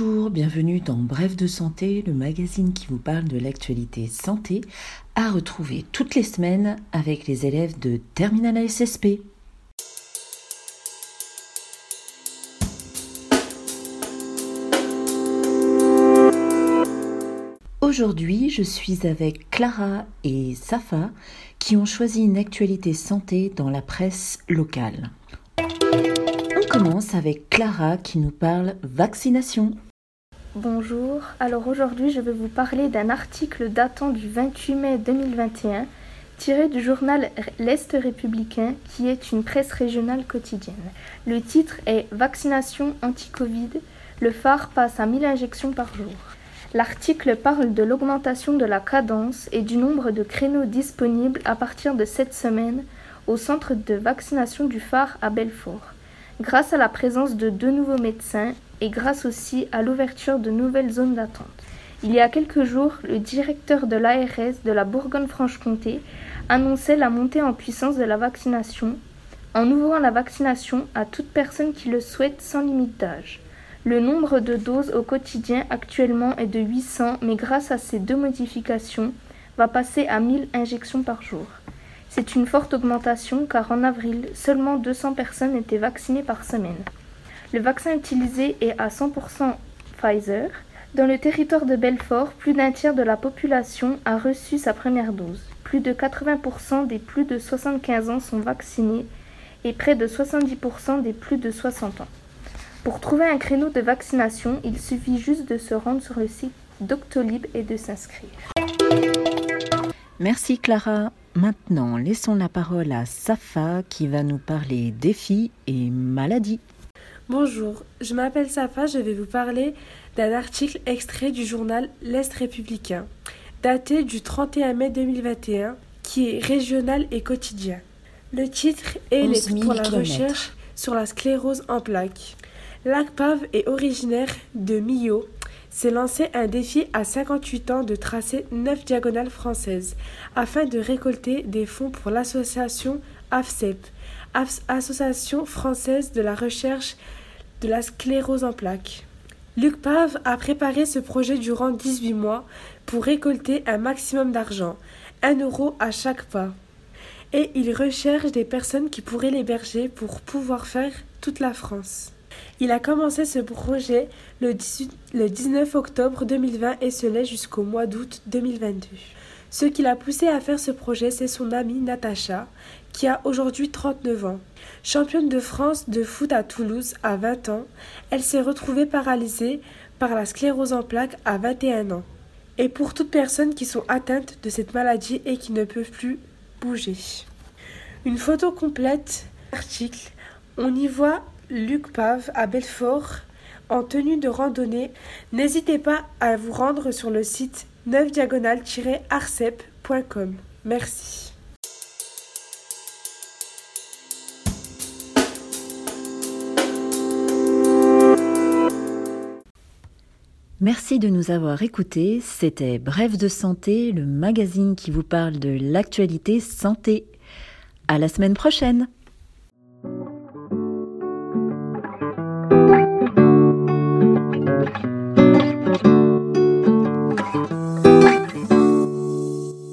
Bref de santé, le magazine qui vous parle de l'actualité santé, à retrouver toutes les semaines avec les élèves de Terminal SSP. Aujourd'hui, je suis avec Clara et Safa qui ont choisi une actualité santé dans la presse locale. On commence avec Clara qui nous parle vaccination. Bonjour, alors aujourd'hui je vais vous parler d'un article datant du 28 mai 2021 tiré du journal L'Est républicain qui est une presse régionale quotidienne. Le titre est Vaccination anti-Covid, le phare passe à 1000 injections par jour. L'article parle de l'augmentation de la cadence et du nombre de créneaux disponibles à partir de cette semaine au centre de vaccination du phare à Belfort, grâce à la présence de deux nouveaux médecins et grâce aussi à l'ouverture de nouvelles zones d'attente. Il y a quelques jours, le directeur de l'ARS de la Bourgogne-Franche-Comté annonçait la montée en puissance de la vaccination en ouvrant la vaccination à toute personne qui le souhaite sans limite d'âge. Le nombre de doses au quotidien actuellement est de 800, mais grâce à ces deux modifications, va passer à 1000 injections par jour. C'est une forte augmentation car en avril, seulement 200 personnes étaient vaccinées par semaine. Le vaccin utilisé est à 100% Pfizer. Dans le territoire de Belfort, plus d'un tiers de la population a reçu sa première dose. Plus de 80% des plus de 75 ans sont vaccinés et près de 70% des plus de 60 ans. Pour trouver un créneau de vaccination, il suffit juste de se rendre sur le site Doctolib et de s'inscrire. Merci Clara. Maintenant, laissons la parole à Safa qui va nous parler défis et maladies. Bonjour, je m'appelle Safa, je vais vous parler d'un article extrait du journal L'Est républicain, daté du 31 mai 2021, qui est régional et quotidien. Le titre est Les pour la recherche sur la sclérose en plaques. L'ACPAV est originaire de Millau. S'est lancé un défi à 58 ans de tracer 9 diagonales françaises afin de récolter des fonds pour l'association AFCEP, Association française de la recherche de la sclérose en plaques. Luc Pave a préparé ce projet durant 18 mois pour récolter un maximum d'argent, 1 euro à chaque pas. Et il recherche des personnes qui pourraient l'héberger pour pouvoir faire toute la France. Il a commencé ce projet le, 19 octobre 2020 et se laisse jusqu'au mois d'août 2022. Ce qui l'a poussé à faire ce projet, c'est son amie Natacha, qui a aujourd'hui 39 ans. Championne de France de foot à Toulouse à 20 ans, elle s'est retrouvée paralysée par la sclérose en plaques à 21 ans. Et pour toutes personnes qui sont atteintes de cette maladie et qui ne peuvent plus bouger. Une photo complète, article, on y voit Luc Pave à Belfort en tenue de randonnée. N'hésitez pas à vous rendre sur le site 9diagonal-arcep.com. Merci. Merci de nous avoir écoutés. C'était Bref de santé, le magazine qui vous parle de l'actualité santé. À la semaine prochaine!